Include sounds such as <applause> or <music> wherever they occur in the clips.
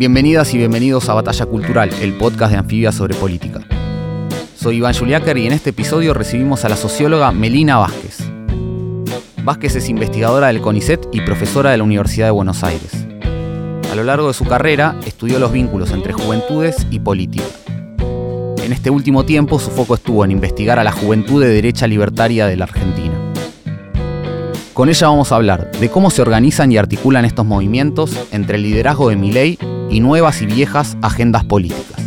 Bienvenidas y bienvenidos a Batalla Cultural, el podcast de Anfibia sobre política. Soy Iván Juliáquer y en este episodio recibimos a la socióloga Melina Vázquez. Vázquez es investigadora del CONICET y profesora de la Universidad de Buenos Aires. A lo largo de su carrera estudió los vínculos entre juventudes y política. En este último tiempo su foco estuvo en investigar a la juventud de derecha libertaria de la Argentina. Con ella vamos a hablar de cómo se organizan y articulan estos movimientos entre el liderazgo de Milei y nuevas y viejas agendas políticas.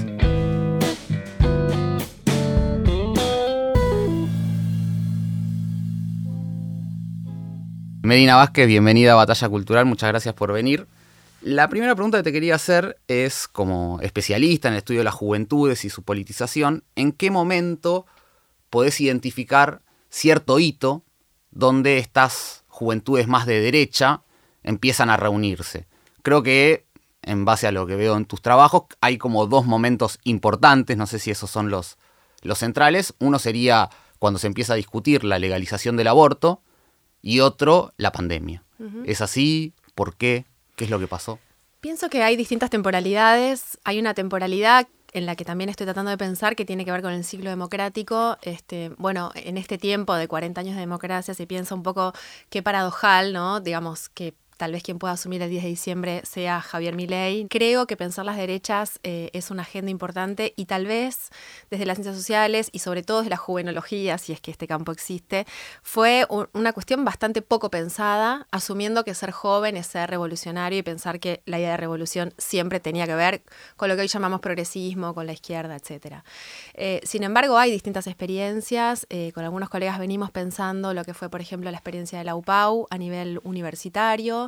Medina Vázquez, bienvenida a Batalla Cultural, muchas gracias por venir. La primera pregunta que te quería hacer es, como especialista en el estudio de las juventudes y su politización, ¿en qué momento podés identificar cierto hito donde estas juventudes más de derecha empiezan a reunirse? Creo que en base a lo que veo en tus trabajos, hay como dos momentos importantes, no sé si esos son los, los centrales. Uno sería cuando se empieza a discutir la legalización del aborto y otro la pandemia. ¿Es así? ¿Por qué? ¿Qué es lo que pasó? Pienso que hay distintas temporalidades. Hay una temporalidad en la que también estoy tratando de pensar que tiene que ver con el ciclo democrático. Este, bueno, en este tiempo de 40 años de democracia se piensa un poco qué paradojal, ¿no? Digamos que tal vez quien pueda asumir el 10 de diciembre sea Javier Milei. Creo que pensar las derechas eh, es una agenda importante y tal vez desde las ciencias sociales y sobre todo desde la juvenología, si es que este campo existe, fue una cuestión bastante poco pensada, asumiendo que ser joven es ser revolucionario y pensar que la idea de revolución siempre tenía que ver con lo que hoy llamamos progresismo, con la izquierda, etc. Eh, sin embargo, hay distintas experiencias. Eh, con algunos colegas venimos pensando lo que fue, por ejemplo, la experiencia de la UPAU a nivel universitario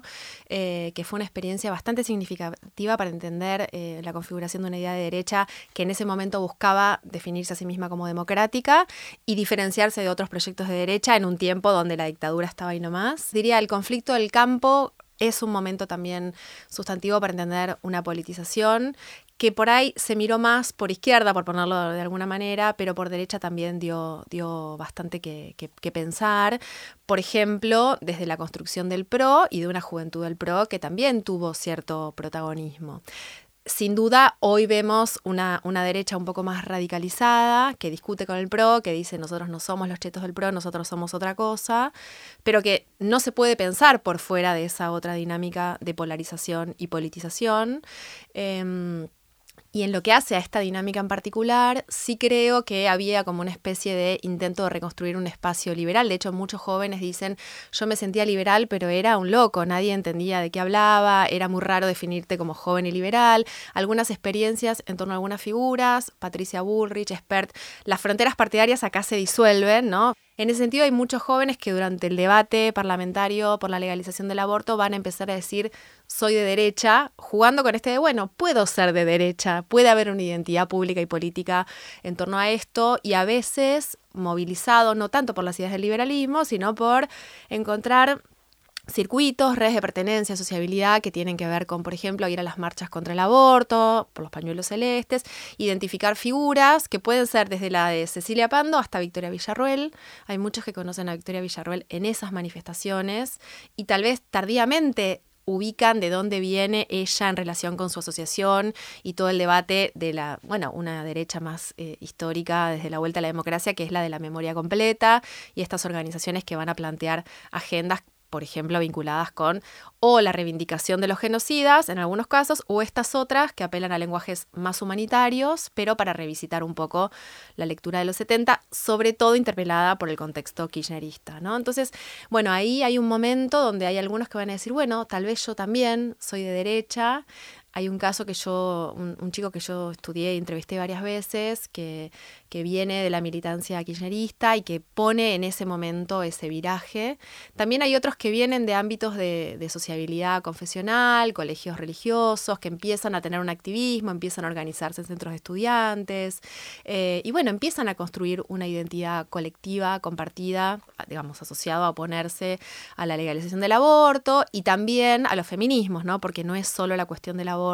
eh, que fue una experiencia bastante significativa para entender eh, la configuración de una idea de derecha que en ese momento buscaba definirse a sí misma como democrática y diferenciarse de otros proyectos de derecha en un tiempo donde la dictadura estaba ahí nomás. Diría, el conflicto del campo es un momento también sustantivo para entender una politización que por ahí se miró más por izquierda, por ponerlo de alguna manera, pero por derecha también dio, dio bastante que, que, pensar. Por ejemplo, desde la construcción del PRO y de una juventud del PRO que también tuvo cierto protagonismo sin duda, hoy vemos una, una, derecha un poco más radicalizada, que discute con el PRO, que dice nosotros no somos los chetos del PRO, nosotros somos otra cosa, pero que no se puede pensar por fuera de esa otra dinámica de polarización y politización. Em, y en lo que hace a esta dinámica en particular, sí creo que había como una especie de intento de reconstruir un espacio liberal. De hecho, muchos jóvenes dicen, yo me sentía liberal, pero era un loco, nadie entendía de qué hablaba, era muy raro definirte como joven y liberal. Algunas experiencias en torno a algunas figuras, Patricia Bullrich, Expert, las fronteras partidarias acá se disuelven, ¿no? En ese sentido, hay muchos jóvenes que durante el debate parlamentario por la legalización del aborto van a empezar a decir soy de derecha, jugando con este de, bueno, puedo ser de derecha, puede haber una identidad pública y política en torno a esto y a veces movilizado no tanto por las ideas del liberalismo, sino por encontrar circuitos, redes de pertenencia, sociabilidad que tienen que ver con, por ejemplo, ir a las marchas contra el aborto, por los pañuelos celestes, identificar figuras que pueden ser desde la de Cecilia Pando hasta Victoria Villarruel. Hay muchos que conocen a Victoria Villarruel en esas manifestaciones y tal vez tardíamente ubican de dónde viene ella en relación con su asociación y todo el debate de la, bueno, una derecha más eh, histórica desde la vuelta a la democracia, que es la de la memoria completa, y estas organizaciones que van a plantear agendas por ejemplo, vinculadas con o la reivindicación de los genocidas en algunos casos, o estas otras que apelan a lenguajes más humanitarios, pero para revisitar un poco la lectura de los 70, sobre todo interpelada por el contexto kirchnerista. ¿no? Entonces, bueno, ahí hay un momento donde hay algunos que van a decir, bueno, tal vez yo también soy de derecha, hay un caso que yo, un, chico que yo estudié y entrevisté varias veces, que, que, viene de la militancia kirchnerista y que pone en ese momento ese viraje. También hay otros que vienen de ámbitos de, de sociabilidad confesional, colegios religiosos, que empiezan a tener un activismo, empiezan a organizarse en centros de estudiantes, eh, y bueno, empiezan a construir una identidad colectiva, compartida, digamos, asociado a oponerse a la legalización del aborto y también a los feminismos, ¿no? Porque no es solo la cuestión del aborto,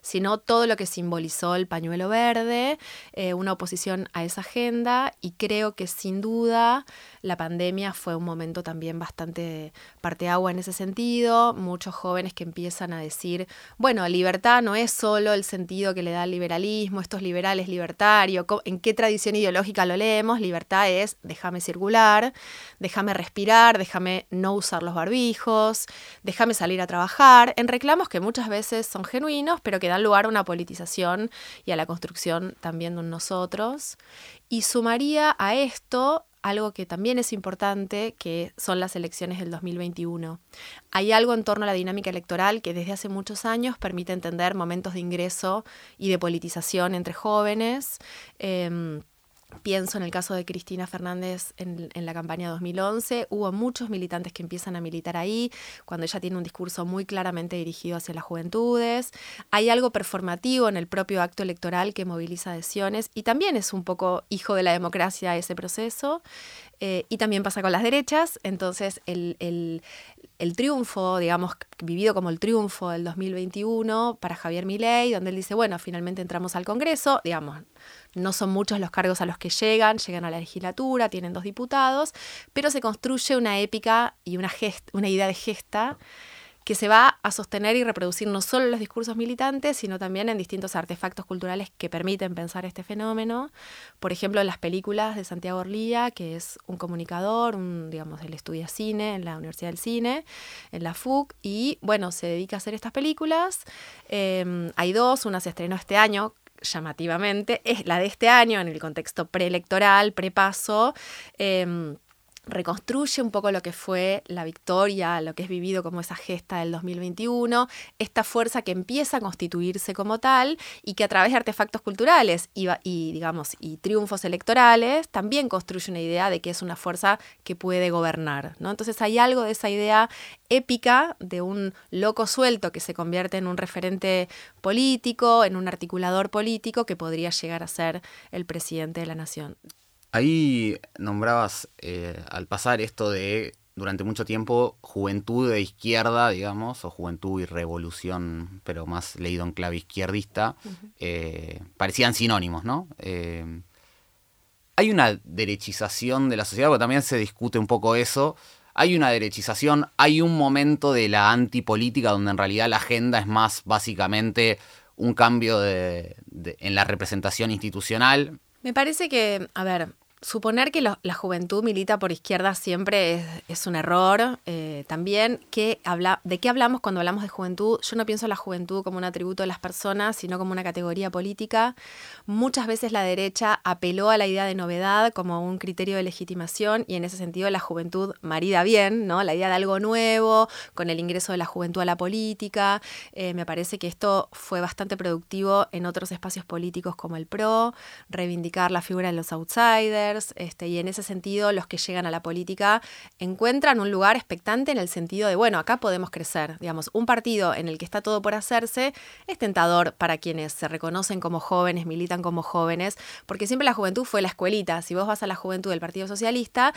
sino todo lo que simbolizó el pañuelo verde, eh, una oposición a esa agenda y creo que sin duda la pandemia fue un momento también bastante parteagua en ese sentido, muchos jóvenes que empiezan a decir, bueno, libertad no es solo el sentido que le da el liberalismo, estos liberales libertario, en qué tradición ideológica lo leemos, libertad es déjame circular, déjame respirar, déjame no usar los barbijos, déjame salir a trabajar, en reclamos que muchas veces son genuinos, pero que dan lugar a una politización y a la construcción también de nosotros. Y sumaría a esto algo que también es importante, que son las elecciones del 2021. Hay algo en torno a la dinámica electoral que desde hace muchos años permite entender momentos de ingreso y de politización entre jóvenes. Em, Pienso en el caso de Cristina Fernández en, la campaña 2011. Hubo muchos militantes que empiezan a militar ahí, cuando ella tiene un discurso muy claramente dirigido hacia las juventudes. Hay algo performativo en el propio acto electoral que moviliza adhesiones y también es un poco hijo de la democracia ese proceso. Eh, y también pasa con las derechas. Entonces, el, el triunfo, digamos, vivido como el triunfo del 2021 para Javier Milei, donde él dice, bueno, finalmente entramos al Congreso, digamos, no son muchos los cargos a los que llegan, llegan a la legislatura, tienen dos diputados, pero se construye una épica y una, una idea de gesta que se va a sostener y reproducir no solo en los discursos militantes, sino también en distintos artefactos culturales que permiten pensar este fenómeno. Por ejemplo, en las películas de Santiago Orlía, que es un comunicador, un, digamos, él estudia cine en la Universidad del Cine, en la FUC, y bueno, se dedica a hacer estas películas. Em, hay dos, una se estrenó este año, llamativamente, es la de este año en el contexto preelectoral, prepaso. Eh, reconstruye un poco lo que fue la victoria, lo que es vivido como esa gesta del 2021, esta fuerza que empieza a constituirse como tal y que a través de artefactos culturales y, digamos, y triunfos electorales también construye una idea de que es una fuerza que puede gobernar. ¿no? Entonces hay algo de esa idea épica de un loco suelto que se convierte en un referente político, en un articulador político que podría llegar a ser el presidente de la nación. Ahí nombrabas eh, al pasar esto de durante mucho tiempo juventud de izquierda, digamos, o juventud y revolución, pero más leído en clave izquierdista, eh, parecían sinónimos, ¿no? Eh, hay una derechización de la sociedad, porque también se discute un poco eso. Hay una derechización, hay un momento de la antipolítica donde en realidad la agenda es más básicamente un cambio en la representación institucional. Me parece que, a ver, Suponer que la juventud milita por izquierda siempre es, un error. Eh, también, ¿qué habla, ¿de qué hablamos cuando hablamos de juventud? Yo no pienso en la juventud como un atributo de las personas, sino como una categoría política. Muchas veces la derecha apeló a la idea de novedad como un criterio de legitimación y en ese sentido la juventud marida bien, ¿no? La idea de algo nuevo, con el ingreso de la juventud a la política. Eh, me parece que esto fue bastante productivo en otros espacios políticos como el PRO, reivindicar la figura de los outsiders este, y en ese sentido los que llegan a la política encuentran un lugar expectante en el sentido de, bueno, acá podemos crecer. Digamos, un partido en el que está todo por hacerse es tentador para quienes se reconocen como jóvenes, militan como jóvenes, porque siempre la juventud fue la escuelita. Si vos vas a la juventud del Partido Socialista,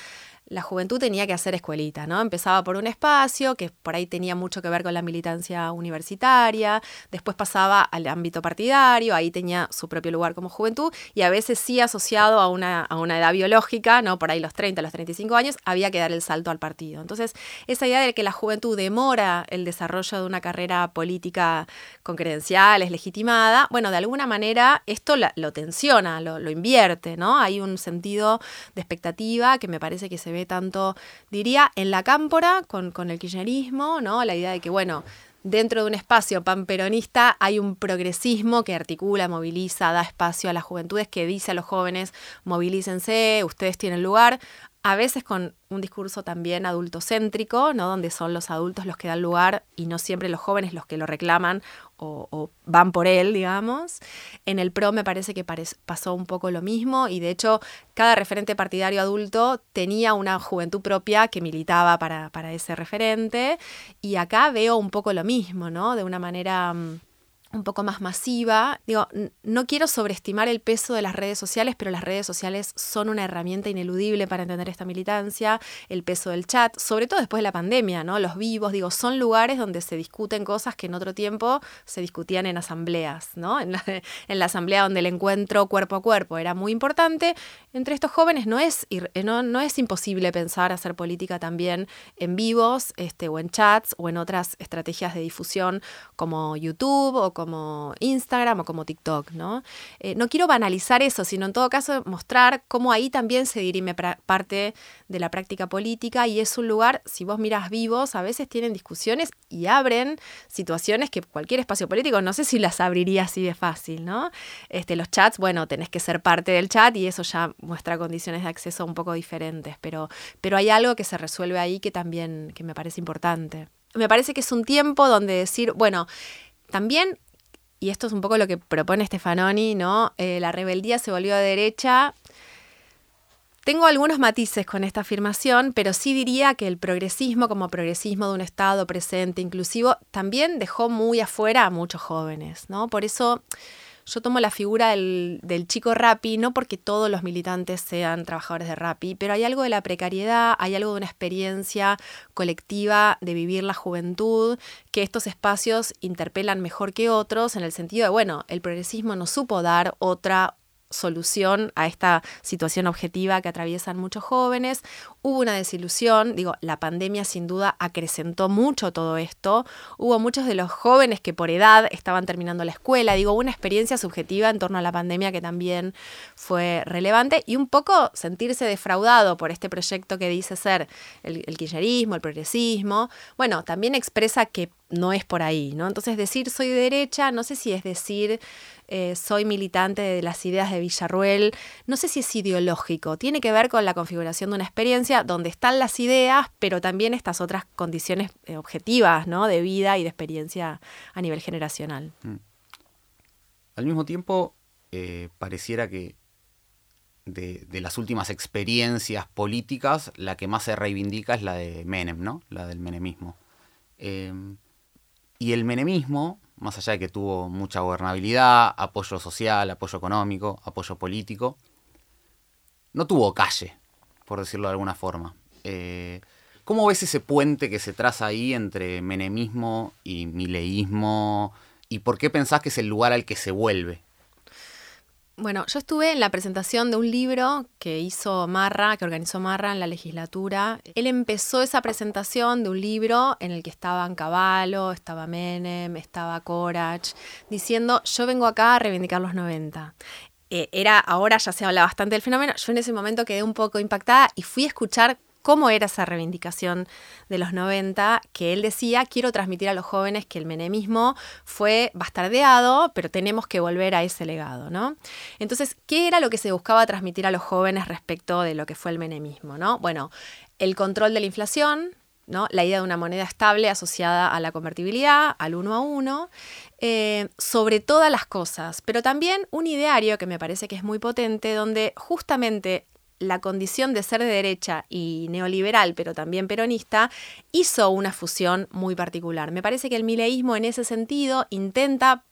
la juventud tenía que hacer escuelita, ¿no? Empezaba por un espacio que por ahí tenía mucho que ver con la militancia universitaria, después pasaba al ámbito partidario, ahí tenía su propio lugar como juventud y a veces sí asociado a una, a una edad biológica, ¿no? Por ahí los 30, los 35 años, había que dar el salto al partido. Entonces, esa idea de que la juventud demora el desarrollo de una carrera política con credenciales, legitimada, bueno, de alguna manera esto lo tensiona, lo, lo invierte, ¿no? Hay un sentido de expectativa que me parece que se ve tanto, diría, en la cámpora con, con el kirchnerismo, ¿no? La idea de que, bueno, dentro de un espacio panperonista hay un progresismo que articula, moviliza, da espacio a las juventudes, que dice a los jóvenes, movilícense, ustedes tienen lugar a veces con un discurso también adultocéntrico, ¿no? donde son los adultos los que dan lugar y no siempre los jóvenes los que lo reclaman o, van por él, digamos. En el PRO me parece que pasó un poco lo mismo y de hecho cada referente partidario adulto tenía una juventud propia que militaba para, para ese referente y acá veo un poco lo mismo, ¿no? De una manera mm, un poco más masiva. Digo, no quiero sobreestimar el peso de las redes sociales, pero las redes sociales son una herramienta ineludible para entender esta militancia, el peso del chat, sobre todo después de la pandemia, ¿no? Los vivos, digo, son lugares donde se discuten cosas que en otro tiempo se discutían en asambleas, ¿no? En la, <laughs> en la asamblea donde el encuentro cuerpo a cuerpo era muy importante. Entre estos jóvenes no es, no, no es imposible pensar hacer política también en vivos, este, o en chats, o en otras estrategias de difusión como YouTube o como como Instagram o como TikTok, ¿no? Eh, no quiero banalizar eso, sino en todo caso mostrar cómo ahí también se dirime parte de la práctica política y es un lugar, si vos miras vivos, a veces tienen discusiones y abren situaciones que cualquier espacio político no sé si las abriría así de fácil, ¿no? Este, los chats, bueno, tenés que ser parte del chat y eso ya muestra condiciones de acceso un poco diferentes, pero, pero hay algo que se resuelve ahí que también que me parece importante. Me parece que es un tiempo donde decir, bueno, también y esto es un poco lo que propone Stefanoni, ¿no? Eh, la rebeldía se volvió a derecha. Tengo algunos matices con esta afirmación, pero sí diría que el progresismo como progresismo de un Estado presente, inclusivo, también dejó muy afuera a muchos jóvenes, ¿no? Por eso yo tomo la figura del, chico Rappi, no porque todos los militantes sean trabajadores de Rappi, pero hay algo de la precariedad, hay algo de una experiencia colectiva de vivir la juventud, que estos espacios interpelan mejor que otros, en el sentido de, bueno, el progresismo no supo dar otra solución a esta situación objetiva que atraviesan muchos jóvenes. Hubo una desilusión, digo, la pandemia sin duda acrecentó mucho todo esto. Hubo muchos de los jóvenes que por edad estaban terminando la escuela, digo, una experiencia subjetiva en torno a la pandemia que también fue relevante y un poco sentirse defraudado por este proyecto que dice ser el, el kirchnerismo, el progresismo. Bueno, también expresa que no es por ahí, ¿no? Entonces decir soy de derecha, no sé si es decir eh, soy militante de las ideas de Villarruel, no sé si es ideológico, tiene que ver con la configuración de una experiencia donde están las ideas, pero también estas otras condiciones eh, objetivas, ¿no? De vida y de experiencia a nivel generacional. Mm. Al mismo tiempo, eh, pareciera que de, de, las últimas experiencias políticas, la que más se reivindica es la de Menem, ¿no? La del menemismo. Y el menemismo, más allá de que tuvo mucha gobernabilidad, apoyo social, apoyo económico, apoyo político, no tuvo calle, por decirlo de alguna forma. Eh, ¿Cómo ves ese puente que se traza ahí entre menemismo y mileísmo? ¿Y por qué pensás que es el lugar al que se vuelve bueno, yo estuve en la presentación de un libro que hizo Marra, que organizó Marra en la legislatura. Él empezó esa presentación de un libro en el que estaban Caballo, estaba Menem, estaba Corach, diciendo, yo vengo acá a reivindicar los 90. Eh, era, ahora ya se habla bastante del fenómeno, yo en ese momento quedé un poco impactada y fui a escuchar cómo era esa reivindicación de los 90, que él decía, quiero transmitir a los jóvenes que el menemismo fue bastardeado, pero tenemos que volver a ese legado, ¿no? Entonces, ¿qué era lo que se buscaba transmitir a los jóvenes respecto de lo que fue el menemismo, ¿no? Bueno, el control de la inflación, ¿no? la idea de una moneda estable asociada a la convertibilidad, al uno a uno, eh, sobre todas las cosas, pero también un ideario que me parece que es muy potente, donde justamente la condición de ser de derecha y neoliberal, pero también peronista, hizo una fusión muy particular. Me parece que el mileísmo en ese sentido intenta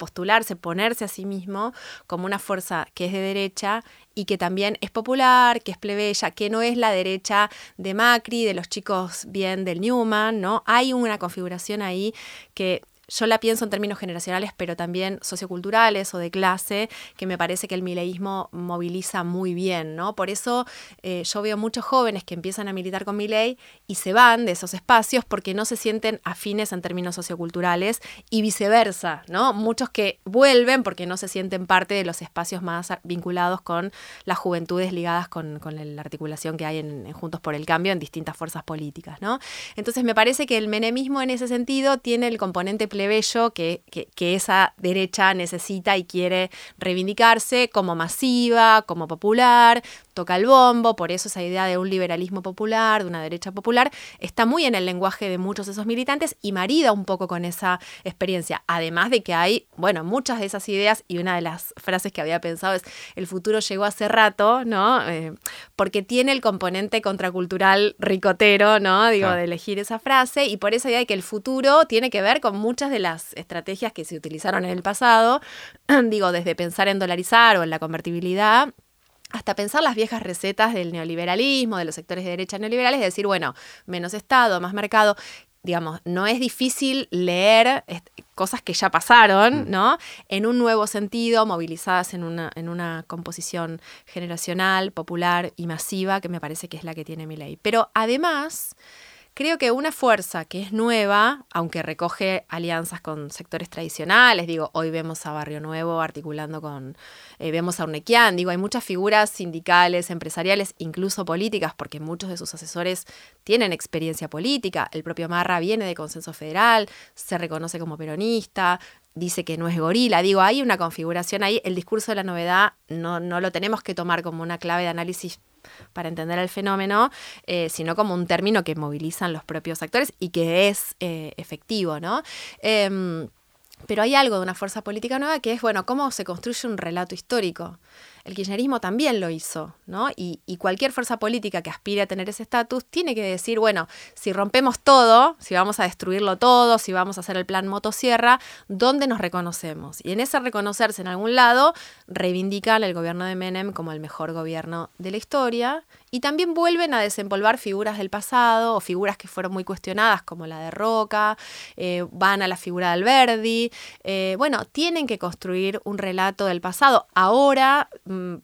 postularse, ponerse a sí mismo como una fuerza que es de derecha y que también es popular, que es plebeya, que no es la derecha de Macri, de los chicos bien del Newman, ¿no? Hay una configuración ahí que yo la pienso en términos generacionales, pero también socioculturales o de clase, que me parece que el mileísmo moviliza muy bien, ¿no? Por eso eh, yo veo muchos jóvenes que empiezan a militar con Milei y se van de esos espacios porque no se sienten afines en términos socioculturales y viceversa, ¿no? Muchos que vuelven porque no se sienten parte de los espacios más vinculados con las juventudes ligadas con, la articulación que hay en, Juntos por el Cambio en distintas fuerzas políticas, ¿no? Entonces me parece que el menemismo en ese sentido tiene el componente plebeyo que, que, esa derecha necesita y quiere reivindicarse como masiva, como popular, toca el bombo, por eso esa idea de un liberalismo popular, de una derecha popular, está muy en el lenguaje de muchos de esos militantes y marida un poco con esa experiencia. Además de que hay, bueno, muchas de esas ideas y una de las frases que había pensado es, el futuro llegó hace rato, ¿no? Eh, porque tiene el componente contracultural ricotero, ¿no? Digo, de elegir esa frase y por esa idea de que el futuro tiene que ver con muchas de las estrategias que se utilizaron en el pasado, <clears throat> digo, desde pensar en dolarizar o en la convertibilidad hasta pensar las viejas recetas del neoliberalismo, de los sectores de derecha neoliberales, decir, bueno, menos Estado, más mercado. Digamos, no es difícil leer cosas que ya pasaron, mm. ¿no? En un nuevo sentido, movilizadas en una, en una composición generacional, popular y masiva, que me parece que es la que tiene mi ley. Pero además, Creo que una fuerza que es nueva, aunque recoge alianzas con sectores tradicionales, digo, hoy vemos a Barrio Nuevo articulando con, eh, vemos a Urnequian, digo, hay muchas figuras sindicales, empresariales, incluso políticas, porque muchos de sus asesores tienen experiencia política, el propio Marra viene de Consenso Federal, se reconoce como peronista, dice que no es gorila. Digo, hay una configuración ahí. El discurso de la novedad no, no lo tenemos que tomar como una clave de análisis para entender el fenómeno, eh, sino como un término que movilizan los propios actores y que es eh, efectivo, ¿no? Em, pero hay algo de una fuerza política nueva que es, bueno, cómo se construye un relato histórico el kirchnerismo también lo hizo, ¿no? Y, cualquier fuerza política que aspire a tener ese estatus tiene que decir, bueno, si rompemos todo, si vamos a destruirlo todo, si vamos a hacer el plan motosierra, ¿dónde nos reconocemos? Y en ese reconocerse en algún lado, reivindican el gobierno de Menem como el mejor gobierno de la historia y también vuelven a desempolvar figuras del pasado o figuras que fueron muy cuestionadas, como la de Roca, eh, van a la figura de Alberdi. Eh, bueno, tienen que construir un relato del pasado. Ahora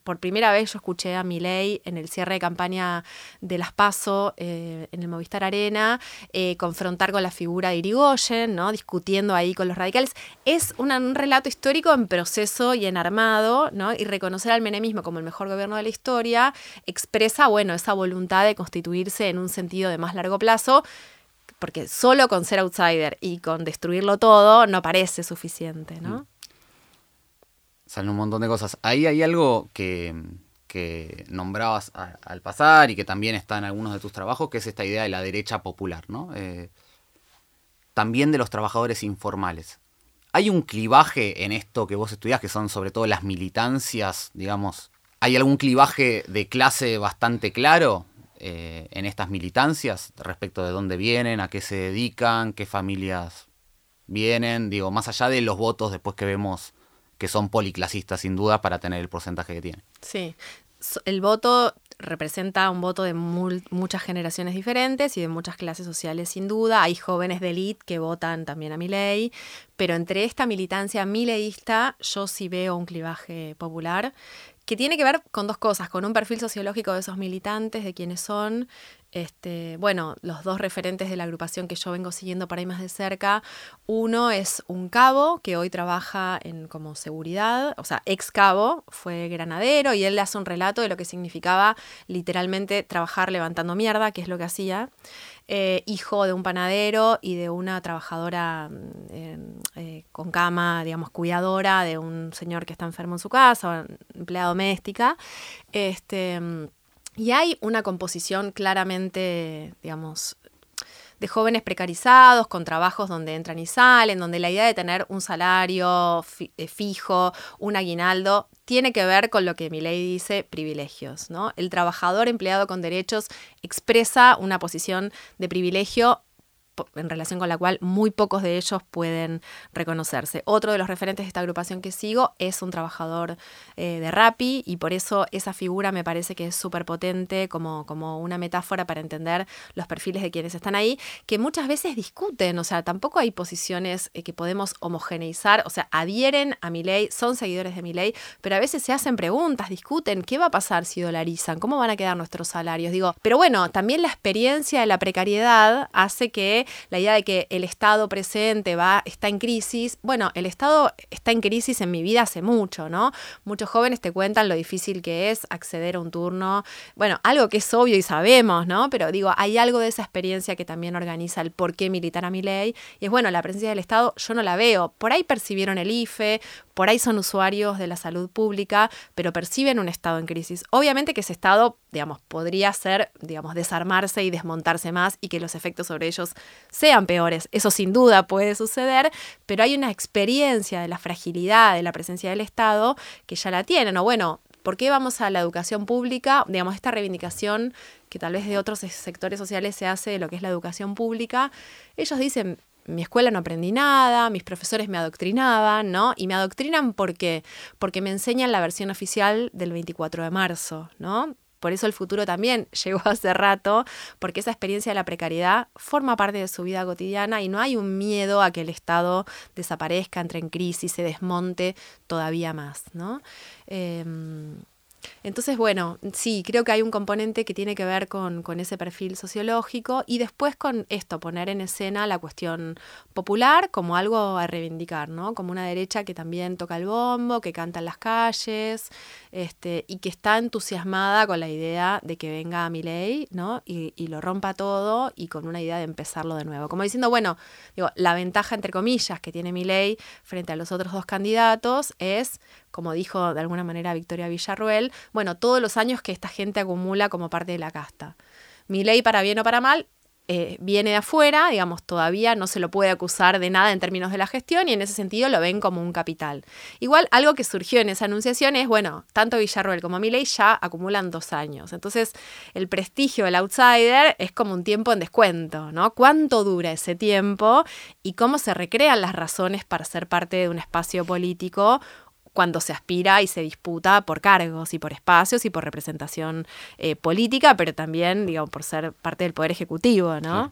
por primera vez yo escuché a Milei en el cierre de campaña de Las Paso eh, en el Movistar Arena eh, confrontar con la figura de Irigoyen, ¿no? discutiendo ahí con los radicales. Es un relato histórico en proceso y en armado, ¿no? y reconocer al menemismo como el mejor gobierno de la historia expresa bueno, esa voluntad de constituirse en un sentido de más largo plazo porque solo con ser outsider y con destruirlo todo no parece suficiente, ¿no? Salen un montón de cosas. Ahí hay algo que, nombrabas al pasar y que también está en algunos de tus trabajos, que es esta idea de la derecha popular, ¿no? Eh, también de los trabajadores informales. ¿Hay un clivaje en esto que vos estudiás, que son sobre todo las militancias, digamos? ¿Hay algún clivaje de clase bastante claro eh, en estas militancias respecto de dónde vienen, a qué se dedican, qué familias vienen? Digo, más allá de los votos después que vemos que son policlasistas sin duda para tener el porcentaje que tienen. Sí, el voto representa un voto de muchas generaciones diferentes y de muchas clases sociales sin duda. Hay jóvenes de élite que votan también a mi ley, pero entre esta militancia mileísta yo sí veo un clivaje popular que tiene que ver con dos cosas, con un perfil sociológico de esos militantes, de quiénes son, este, bueno, los dos referentes de la agrupación que yo vengo siguiendo para ir más de cerca. Uno es un cabo que hoy trabaja en como seguridad, o sea, ex cabo, fue granadero y él le hace un relato de lo que significaba literalmente trabajar levantando mierda, que es lo que hacía. Eh, hijo de un panadero y de una trabajadora mm, eh, con cama, digamos, cuidadora de un señor que está enfermo en su casa, empleada doméstica. Este, mm, y hay una composición claramente, digamos, de jóvenes precarizados, con trabajos donde entran y salen, donde la idea de tener un salario eh, fijo, un aguinaldo, tiene que ver con lo que mi ley dice, privilegios. ¿no? El trabajador empleado con derechos expresa una posición de privilegio en relación con la cual muy pocos de ellos pueden reconocerse. Otro de los referentes de esta agrupación que sigo es un trabajador eh, de Rappi y por eso esa figura me parece que es súper potente como, como una metáfora para entender los perfiles de quienes están ahí, que muchas veces discuten, o sea, tampoco hay posiciones eh, que podemos homogeneizar, o sea, adhieren a mi ley, son seguidores de mi ley, pero a veces se hacen preguntas, discuten, ¿qué va a pasar si dolarizan? ¿Cómo van a quedar nuestros salarios? Digo, pero bueno, también la experiencia de la precariedad hace que la idea de que el Estado presente va, está en crisis. Bueno, el Estado está en crisis en mi vida hace mucho, ¿no? Muchos jóvenes te cuentan lo difícil que es acceder a un turno. Bueno, algo que es obvio y sabemos, ¿no? Pero digo, hay algo de esa experiencia que también organiza el por qué militar a mi ley. Y es bueno, la presencia del Estado yo no la veo. Por ahí percibieron el IFE, por ahí son usuarios de la salud pública, pero perciben un Estado en crisis. Obviamente que ese Estado, podría ser, digamos, desarmarse y desmontarse más y que los efectos sobre ellos sean peores. Eso sin duda puede suceder, pero hay una experiencia de la fragilidad de la presencia del Estado que ya la tienen. O bueno, ¿por qué vamos a la educación pública? Digamos, esta reivindicación que tal vez de otros sectores sociales se hace de lo que es la educación pública, ellos dicen, mi escuela no aprendí nada, mis profesores me adoctrinaban, ¿no? Y me adoctrinan porque porque me enseñan la versión oficial del 24 de marzo, ¿no? Por eso el futuro también <laughs> llegó hace rato, porque esa experiencia de la precariedad forma parte de su vida cotidiana y no hay un miedo a que el Estado desaparezca, entre en crisis, se desmonte todavía más, ¿no? Em, entonces, bueno, sí, creo que hay un componente que tiene que ver con, ese perfil sociológico y después con esto, poner en escena la cuestión popular como algo a reivindicar, ¿no? Como una derecha que también toca el bombo, que canta en las calles este, y que está entusiasmada con la idea de que venga a mi ley, ¿no? Y, y lo rompa todo y con una idea de empezarlo de nuevo. Como diciendo, bueno, digo, la ventaja, entre comillas, que tiene mi ley frente a los otros dos candidatos es como dijo de alguna manera Victoria Villarruel, bueno, todos los años que esta gente acumula como parte de la casta. Mi ley, para bien o para mal, eh, viene de afuera, digamos, todavía no se lo puede acusar de nada en términos de la gestión y en ese sentido lo ven como un capital. Igual algo que surgió en esa anunciación es, bueno, tanto Villarroel como Milei ya acumulan dos años. Entonces, el prestigio del outsider es como un tiempo en descuento, ¿no? ¿Cuánto dura ese tiempo y cómo se recrean las razones para ser parte de un espacio político cuando se aspira y se disputa por cargos y por espacios y por representación eh, política, pero también, digamos, por ser parte del Poder Ejecutivo, ¿no?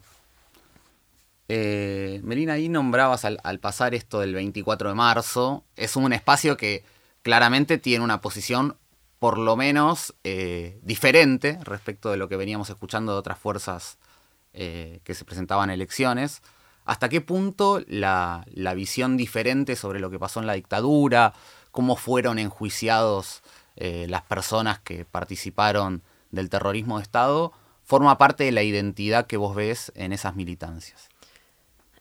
Eh, Melina, ahí nombrabas al, pasar esto del 24 de marzo, es un espacio que claramente tiene una posición por lo menos eh, diferente respecto de lo que veníamos escuchando de otras fuerzas que se presentaban en elecciones. ¿Hasta qué punto la, visión diferente sobre lo que pasó en la dictadura, cómo fueron enjuiciados eh, las personas que participaron del terrorismo de Estado, forma parte de la identidad que vos ves en esas militancias.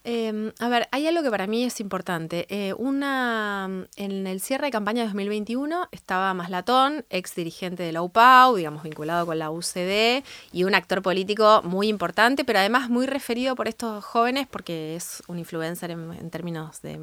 Em, a ver, hay algo que para mí es importante. Eh, una, en el cierre de campaña de 2021 estaba Maslatón, ex dirigente de la UPAU, digamos vinculado con la UCD, y un actor político muy importante, pero además muy referido por estos jóvenes porque es un influencer en, términos de,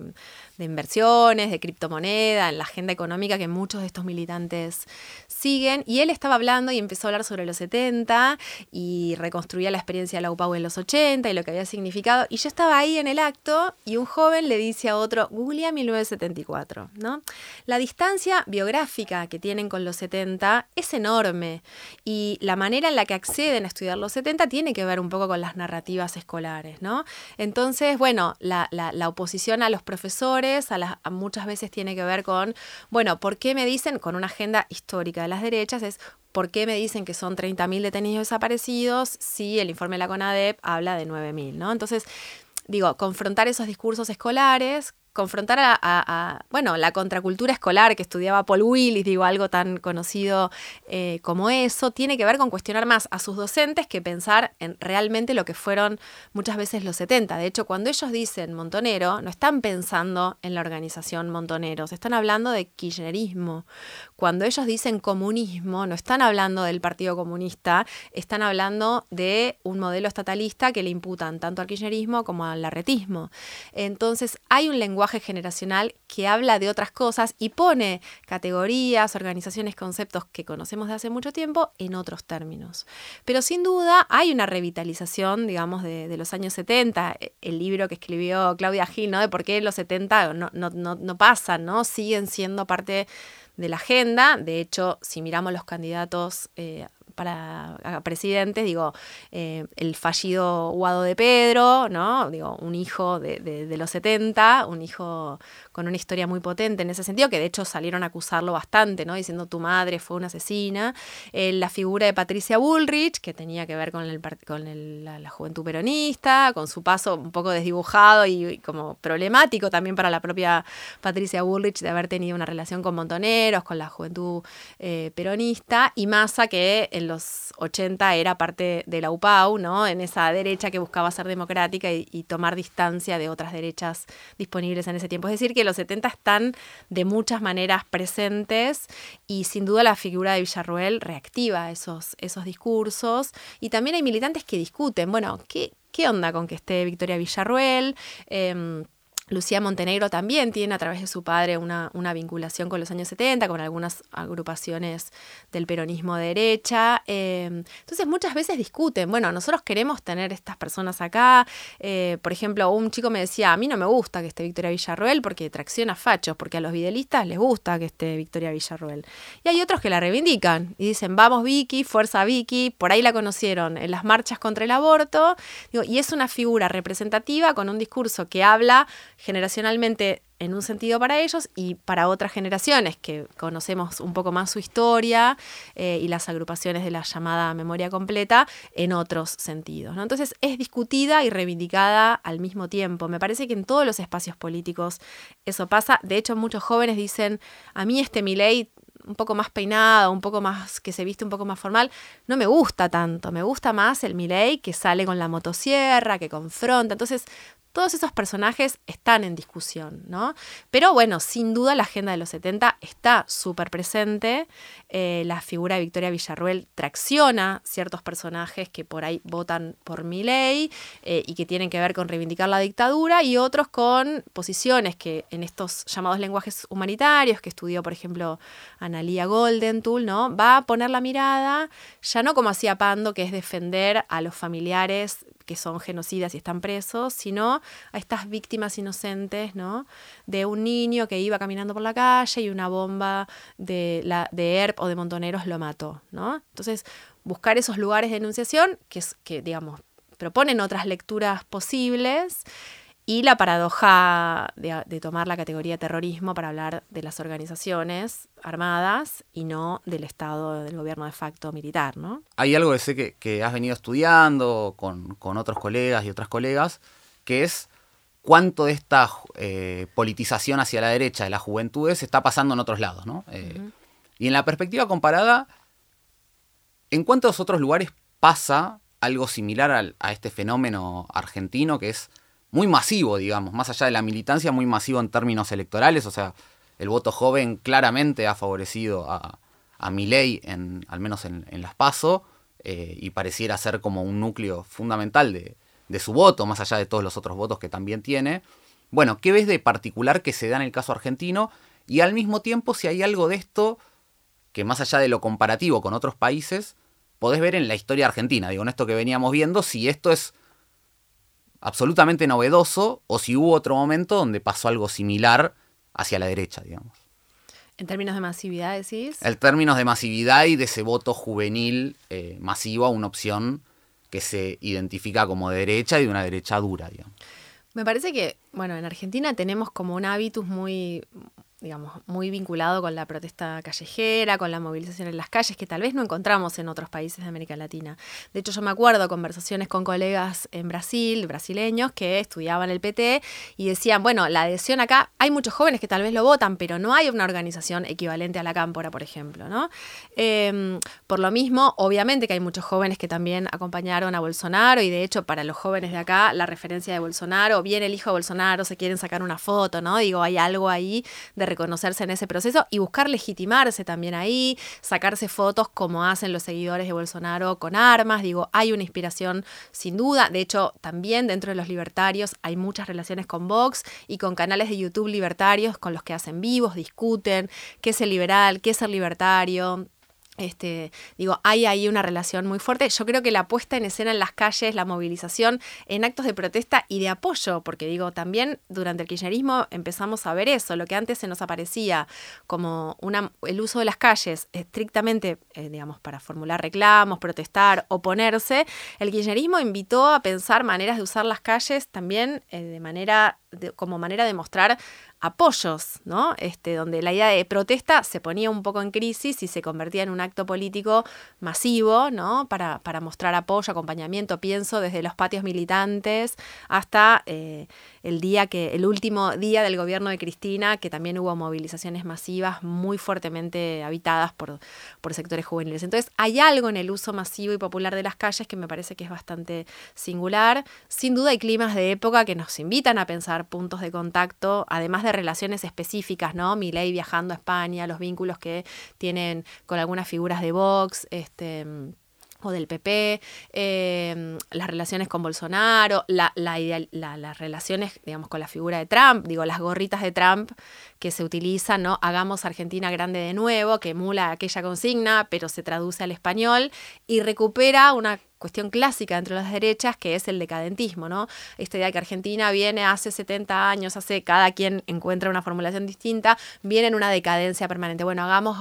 de, inversiones, de criptomoneda, en la agenda económica que muchos de estos militantes siguen. Y él estaba hablando y empezó a hablar sobre los 70 y reconstruía la experiencia de la UPAU en los 80 y lo que había significado. Y yo estaba ahí en el acto y un joven le dice a otro, googlea 1974, ¿no? La distancia biográfica que tienen con los 70 es enorme y la manera en la que acceden a estudiar los 70 tiene que ver un poco con las narrativas escolares, ¿no? Entonces, bueno, la, oposición a los profesores a las, muchas veces tiene que ver con, bueno, ¿por qué me dicen, con una agenda histórica de las derechas, es ¿Por qué me dicen que son 30.000 detenidos desaparecidos si el informe de la CONADEP habla de 9.000? ¿no? Entonces, digo, confrontar esos discursos escolares confrontar a, bueno, la contracultura escolar que estudiaba Paul Willis, digo, algo tan conocido eh, como eso, tiene que ver con cuestionar más a sus docentes que pensar en realmente lo que fueron muchas veces los 70. De hecho, cuando ellos dicen Montonero, no están pensando en la organización Montoneros, están hablando de kirchnerismo. Cuando ellos dicen comunismo, no están hablando del Partido Comunista, están hablando de un modelo estatalista que le imputan tanto al kirchnerismo como al larretismo. Entonces, hay un lenguaje generacional que habla de otras cosas y pone categorías, organizaciones, conceptos que conocemos de hace mucho tiempo en otros términos. Pero sin duda hay una revitalización, digamos, de, los años 70, el libro que escribió Claudia Gil, ¿no? De por qué los 70 no, no, no pasan, ¿no? Siguen siendo parte de la agenda. De hecho, si miramos los candidatos eh, para presidentes, digo, eh, el fallido Guado de Pedro, ¿no? Digo, un hijo de, de, los 70, un hijo con una historia muy potente en ese sentido, que de hecho salieron a acusarlo bastante, ¿no? Diciendo tu madre fue una asesina. Eh, la figura de Patricia Bullrich, que tenía que ver con, el, con la, juventud peronista, con su paso un poco desdibujado y, como problemático también para la propia Patricia Bullrich de haber tenido una relación con montoneros, con la juventud eh, peronista, y Massa, que en los 80 era parte de la UPAU, ¿no? En esa derecha que buscaba ser democrática y tomar distancia de otras derechas disponibles en ese tiempo. Es decir, que los 70 están de muchas maneras presentes y sin duda la figura de Villarruel reactiva esos, esos discursos. Y también hay militantes que discuten, bueno, ¿qué, qué onda con que esté Victoria Villarruel? Em, Lucía Montenegro también tiene a través de su padre una, vinculación con los años 70, con algunas agrupaciones del peronismo de derecha. Em, entonces muchas veces discuten, bueno, nosotros queremos tener estas personas acá. Eh, por ejemplo, un chico me decía, a mí no me gusta que esté Victoria Villarroel porque tracciona fachos, porque a los videlistas les gusta que esté Victoria Villarroel. Y hay otros que la reivindican y dicen, vamos Vicky, fuerza Vicky, por ahí la conocieron en las marchas contra el aborto. y es una figura representativa con un discurso que habla generacionalmente en un sentido para ellos y para otras generaciones que conocemos un poco más su historia eh, y las agrupaciones de la llamada memoria completa en otros sentidos. ¿no? Entonces es discutida y reivindicada al mismo tiempo. Me parece que en todos los espacios políticos eso pasa. De hecho, muchos jóvenes dicen, a mí este ley un poco más peinado, un poco más, que se viste un poco más formal, no me gusta tanto, me gusta más el Milei que sale con la motosierra, que confronta. Entonces, todos esos personajes están en discusión, ¿no? Pero bueno, sin duda la agenda de los 70 está súper presente. Eh, la figura de Victoria Villarruel tracciona ciertos personajes que por ahí votan por mi ley eh, y que tienen que ver con reivindicar la dictadura y otros con posiciones que en estos llamados lenguajes humanitarios que estudió, por ejemplo, Analia Goldentool, ¿no? Va a poner la mirada ya no como hacía Pando, que es defender a los familiares que son genocidas y están presos, sino a estas víctimas inocentes, ¿no? De un niño que iba caminando por la calle y una bomba de, la, de ERP o de Montoneros lo mató, ¿no? Entonces, buscar esos lugares de denunciación que, que digamos, proponen otras lecturas posibles y la paradoja de, tomar la categoría terrorismo para hablar de las organizaciones armadas y no del Estado, del gobierno de facto militar, ¿no? Hay algo que sé que, has venido estudiando con, otros colegas y otras colegas, que es cuánto de esta eh, politización hacia la derecha de las juventudes está pasando en otros lados, ¿no? Eh, y en la perspectiva comparada, ¿en cuántos otros lugares pasa algo similar a este fenómeno argentino que es muy masivo, digamos, más allá de la militancia, muy masivo en términos electorales, o sea, el voto joven claramente ha favorecido a, a Milei, en, al menos en, las PASO, eh, y pareciera ser como un núcleo fundamental de, de, su voto, más allá de todos los otros votos que también tiene. Bueno, ¿qué ves de particular que se da en el caso argentino? Y al mismo tiempo, si hay algo de esto que más allá de lo comparativo con otros países, podés ver en la historia argentina, digo, en esto que veníamos viendo, si esto es absolutamente novedoso o si hubo otro momento donde pasó algo similar hacia la derecha, digamos. En términos de masividad, decís. En términos de masividad y de ese voto juvenil eh, masivo a una opción que se identifica como derecha y de una derecha dura, digamos. Me parece que, bueno, en Argentina tenemos como un hábitus muy, digamos, muy vinculado con la protesta callejera, con la movilización en las calles, que tal vez no encontramos en otros países de América Latina. De hecho, yo me acuerdo conversaciones con colegas en Brasil, brasileños, que estudiaban el PT y decían, bueno, la adhesión acá, hay muchos jóvenes que tal vez lo votan, pero no hay una organización equivalente a la Cámpora, por ejemplo, ¿no? Em, por lo mismo, obviamente que hay muchos jóvenes que también acompañaron a Bolsonaro y de hecho para los jóvenes de acá, la referencia de Bolsonaro, viene el hijo de Bolsonaro, se quieren sacar una foto, ¿no? Digo, hay algo ahí de reconocerse en ese proceso y buscar legitimarse también ahí, sacarse fotos como hacen los seguidores de Bolsonaro con armas. Digo, hay una inspiración sin duda. De hecho, también dentro de los libertarios hay muchas relaciones con Vox y con canales de YouTube libertarios con los que hacen vivos, discuten qué es el liberal, qué es el libertario este, digo, hay ahí una relación muy fuerte. Yo creo que la puesta en escena en las calles, la movilización en actos de protesta y de apoyo, porque digo, también durante el kirchnerismo empezamos a ver eso, lo que antes se nos aparecía como una, el uso de las calles estrictamente, eh, digamos, para formular reclamos, protestar, oponerse, el kirchnerismo invitó a pensar maneras de usar las calles también eh, de manera, como manera de mostrar apoyos, ¿no? Este, donde la idea de protesta se ponía un poco en crisis y se convertía en un acto político masivo, ¿no? Para, para mostrar apoyo, acompañamiento, pienso, desde los patios militantes hasta eh, el día que, el último día del gobierno de Cristina, que también hubo movilizaciones masivas muy fuertemente habitadas por, por sectores juveniles. Entonces, hay algo en el uso masivo y popular de las calles que me parece que es bastante singular. Sin duda hay climas de época que nos invitan a pensar puntos de contacto, además de relaciones específicas, ¿no? Milei viajando a España, los vínculos que tienen con algunas figuras de Vox, este o del PP, em, las relaciones con Bolsonaro, la, las relaciones, digamos, con la figura de Trump, digo, las gorritas de Trump que se utilizan, ¿no? Hagamos Argentina grande de nuevo, que emula aquella consigna, pero se traduce al español y recupera una cuestión clásica dentro de las derechas, que es el decadentismo, ¿no? Esta idea de que Argentina viene hace 70 años, hace cada quien encuentra una formulación distinta, viene en una decadencia permanente. Bueno, hagamos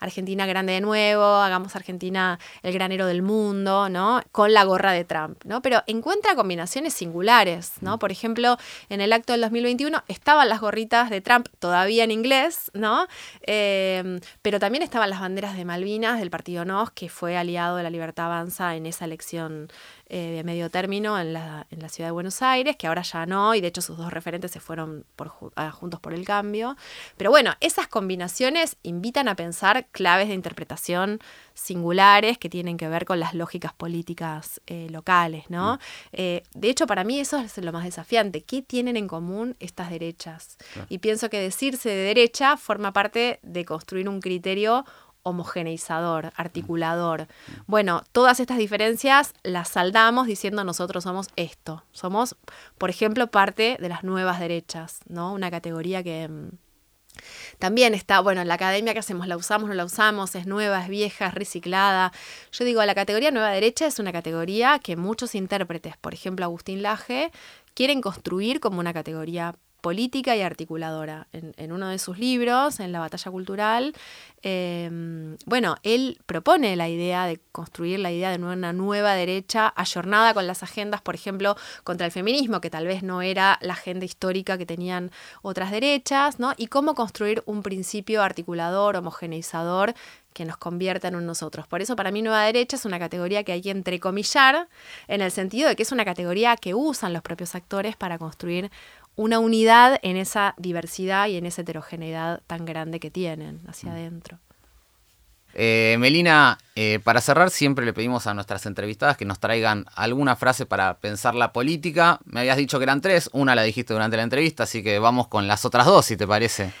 Argentina grande de nuevo, hagamos Argentina el granero del mundo, ¿no? Con la gorra de Trump, ¿no? Pero encuentra combinaciones singulares, ¿no? Por ejemplo, en el acto del 2021 estaban las gorritas de Trump todavía en inglés, ¿no? Eh, pero también estaban las banderas de Malvinas del partido NOS, que fue aliado de la Libertad Avanza en esa elección eh, de medio término en la, en la, ciudad de Buenos Aires, que ahora ya no, y de hecho sus dos referentes se fueron por, juntos por el cambio. Pero bueno, esas combinaciones invitan a pensar claves de interpretación singulares que tienen que ver con las lógicas políticas eh, locales, ¿no? Mm. Eh, de hecho, para mí eso es lo más desafiante. ¿Qué tienen en común estas derechas? Y pienso que decirse de derecha forma parte de construir un criterio homogeneizador, articulador. Bueno, todas estas diferencias las saldamos diciendo nosotros somos esto. Somos, por ejemplo, parte de las nuevas derechas, ¿no? Una categoría que mm, también está, bueno, en la academia que hacemos, la usamos, no la usamos, es nueva, es vieja, es reciclada. Yo digo, la categoría nueva derecha es una categoría que muchos intérpretes, por ejemplo Agustín Laje, quieren construir como una categoría política y articuladora. En, uno de sus libros, en La batalla cultural, em, bueno, él propone la idea de construir la idea de una nueva derecha ayornada con las agendas, por ejemplo, contra el feminismo, que tal vez no era la agenda histórica que tenían otras derechas, ¿no? Y cómo construir un principio articulador, homogeneizador, que nos convierta en nosotros. Por eso para mí nueva derecha es una categoría que hay que entrecomillar en el sentido de que es una categoría que usan los propios actores para construir una unidad en esa diversidad y en esa heterogeneidad tan grande que tienen hacia mm. adentro. Eh, Melina, eh, para cerrar siempre le pedimos a nuestras entrevistadas que nos traigan alguna frase para pensar la política. Me habías dicho que eran tres, una la dijiste durante la entrevista, así que vamos con las otras dos, si te parece.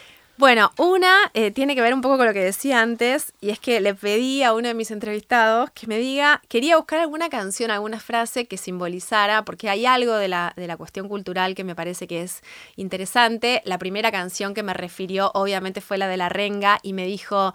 Bueno, una eh, tiene que ver un poco con lo que decía antes, y es que le pedí a uno de mis entrevistados que me diga, quería buscar alguna canción, alguna frase que simbolizara, porque hay algo de la, de la cuestión cultural que me parece que es interesante. La primera canción que me refirió, obviamente, fue la de la renga, y me dijo,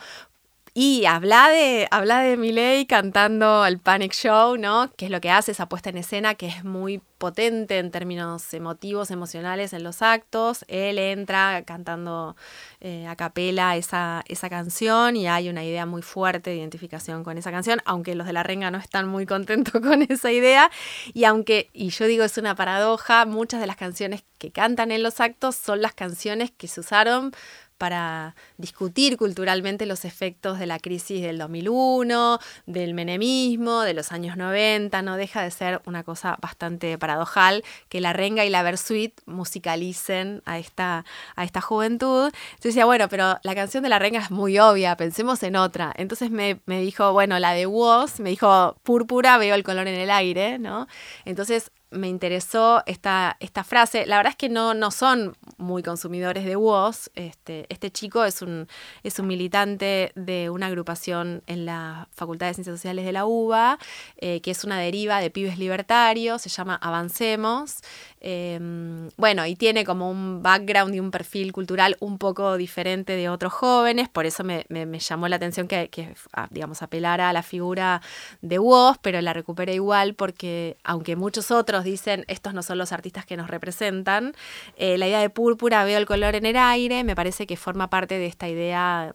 y habla de, habla de Miley cantando el Panic Show, ¿no? Que es lo que hace esa puesta en escena que es muy potente en términos emotivos, emocionales en los actos. Él entra cantando eh, a capela esa, esa canción y hay una idea muy fuerte de identificación con esa canción, aunque los de la renga no están muy contentos <laughs> con esa idea. Y aunque, y yo digo es una paradoja, muchas de las canciones que cantan en los actos son las canciones que se usaron para discutir culturalmente los efectos de la crisis del 2001, del menemismo, de los años 90, no deja de ser una cosa bastante paradojal que la renga y la versuit musicalicen a esta, a esta juventud. Yo decía, bueno, pero la canción de la renga es muy obvia, pensemos en otra. Entonces me, me dijo, bueno, la de Woz, me dijo, púrpura, veo el color en el aire, ¿no? Entonces me interesó esta, esta frase. La verdad es que no, no son muy consumidores de WOS. Este, este chico es un, es un militante de una agrupación en la Facultad de Ciencias Sociales de la UBA, eh, que es una deriva de pibes libertarios, se llama Avancemos. Em, bueno, y tiene como un background y un perfil cultural un poco diferente de otros jóvenes, por eso me, llamó la atención que, ah, digamos, apelara a la figura de Woz, pero la recuperé igual porque, aunque muchos otros dicen estos no son los artistas que nos representan, eh, la idea de púrpura, veo el color en el aire, me parece que forma parte de esta idea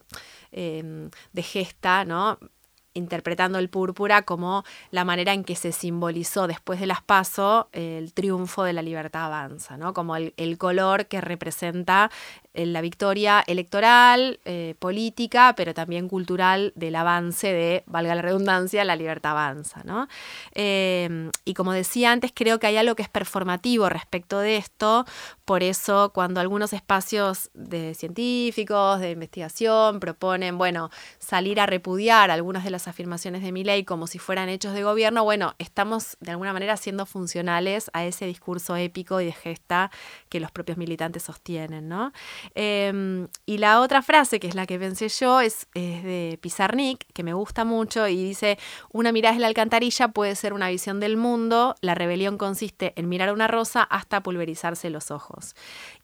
em, de gesta, ¿no? Interpretando el púrpura como la manera en que se simbolizó después de las PASO el triunfo de la libertad avanza, ¿no? como el, el color que representa la victoria electoral, eh, política, pero también cultural del avance de, valga la redundancia, la libertad avanza. ¿no? Em, y como decía antes, creo que hay algo que es performativo respecto de esto, por eso cuando algunos espacios de científicos, de investigación, proponen, bueno, salir a repudiar algunas de las afirmaciones de mi ley como si fueran hechos de gobierno, bueno, estamos de alguna manera siendo funcionales a ese discurso épico y de gesta que los propios militantes sostienen, ¿no? Em, y la otra frase, que es la que pensé yo, es, de Pizarnik, que me gusta mucho, y dice, una mirada en la alcantarilla puede ser una visión del mundo, la rebelión consiste en mirar una rosa hasta pulverizarse los ojos.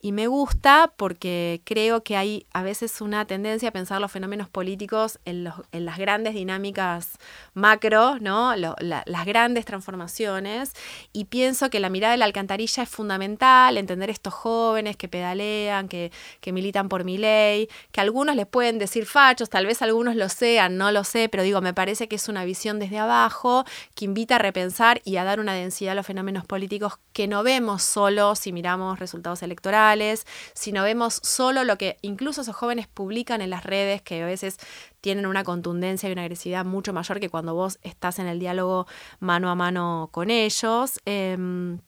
Y me gusta porque creo que hay a veces una tendencia a pensar los fenómenos políticos en, las grandes dinámicas macro, ¿no? las grandes transformaciones, y pienso que la mirada de la alcantarilla es fundamental, entender estos jóvenes que pedalean, que, que militan por mi ley, que algunos les pueden decir fachos, tal vez algunos lo sean, no lo sé, pero digo, me parece que es una visión desde abajo que invita a repensar y a dar una densidad a los fenómenos políticos que no vemos solo si miramos resultados electorales, sino vemos solo lo que incluso esos jóvenes publican en las redes, que a veces tienen una contundencia y una agresividad mucho mayor que cuando vos estás en el diálogo mano a mano con ellos. Em,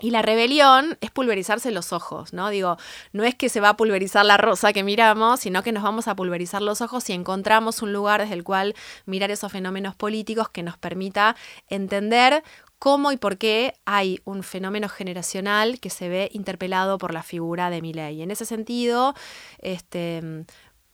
y la rebelión es pulverizarse los ojos, ¿no? Digo, no es que se va a pulverizar la rosa que miramos, sino que nos vamos a pulverizar los ojos si encontramos un lugar desde el cual mirar esos fenómenos políticos que nos permita entender cómo y por qué hay un fenómeno generacional que se ve interpelado por la figura de Milley. En ese sentido, este,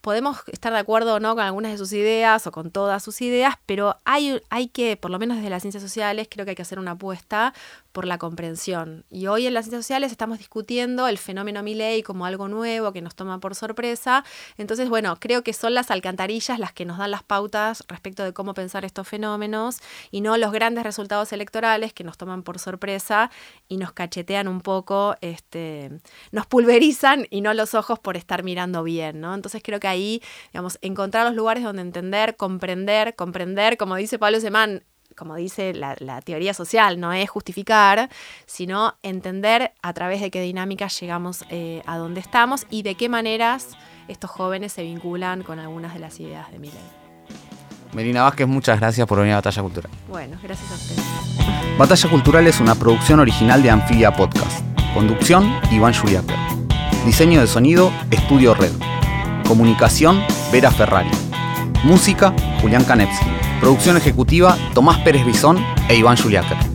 podemos estar de acuerdo o no con algunas de sus ideas o con todas sus ideas, pero hay, hay que, por lo menos desde las ciencias sociales, creo que hay que hacer una apuesta por la comprensión. Y hoy en las ciencias sociales estamos discutiendo el fenómeno Milley como algo nuevo que nos toma por sorpresa. Entonces, bueno, creo que son las alcantarillas las que nos dan las pautas respecto de cómo pensar estos fenómenos y no los grandes resultados electorales que nos toman por sorpresa y nos cachetean un poco, este, nos pulverizan y no los ojos por estar mirando bien, ¿no? Entonces creo que ahí, digamos, encontrar los lugares donde entender, comprender, comprender, como dice Pablo Semán, como dice la, teoría social, no es justificar, sino entender a través de qué dinámicas llegamos eh, a donde estamos y de qué maneras estos jóvenes se vinculan con algunas de las ideas de Miley. Melina Vázquez, muchas gracias por venir a Batalla Cultural. Bueno, gracias a ustedes. Batalla Cultural es una producción original de Anfibia Podcast. Conducción, Iván Juliáper. Diseño de sonido, Estudio Red. Comunicación, Vera Ferrari. Música, Julián Kanevsky. Producción ejecutiva, Tomás Pérez Bisón e Iván Juliáquer.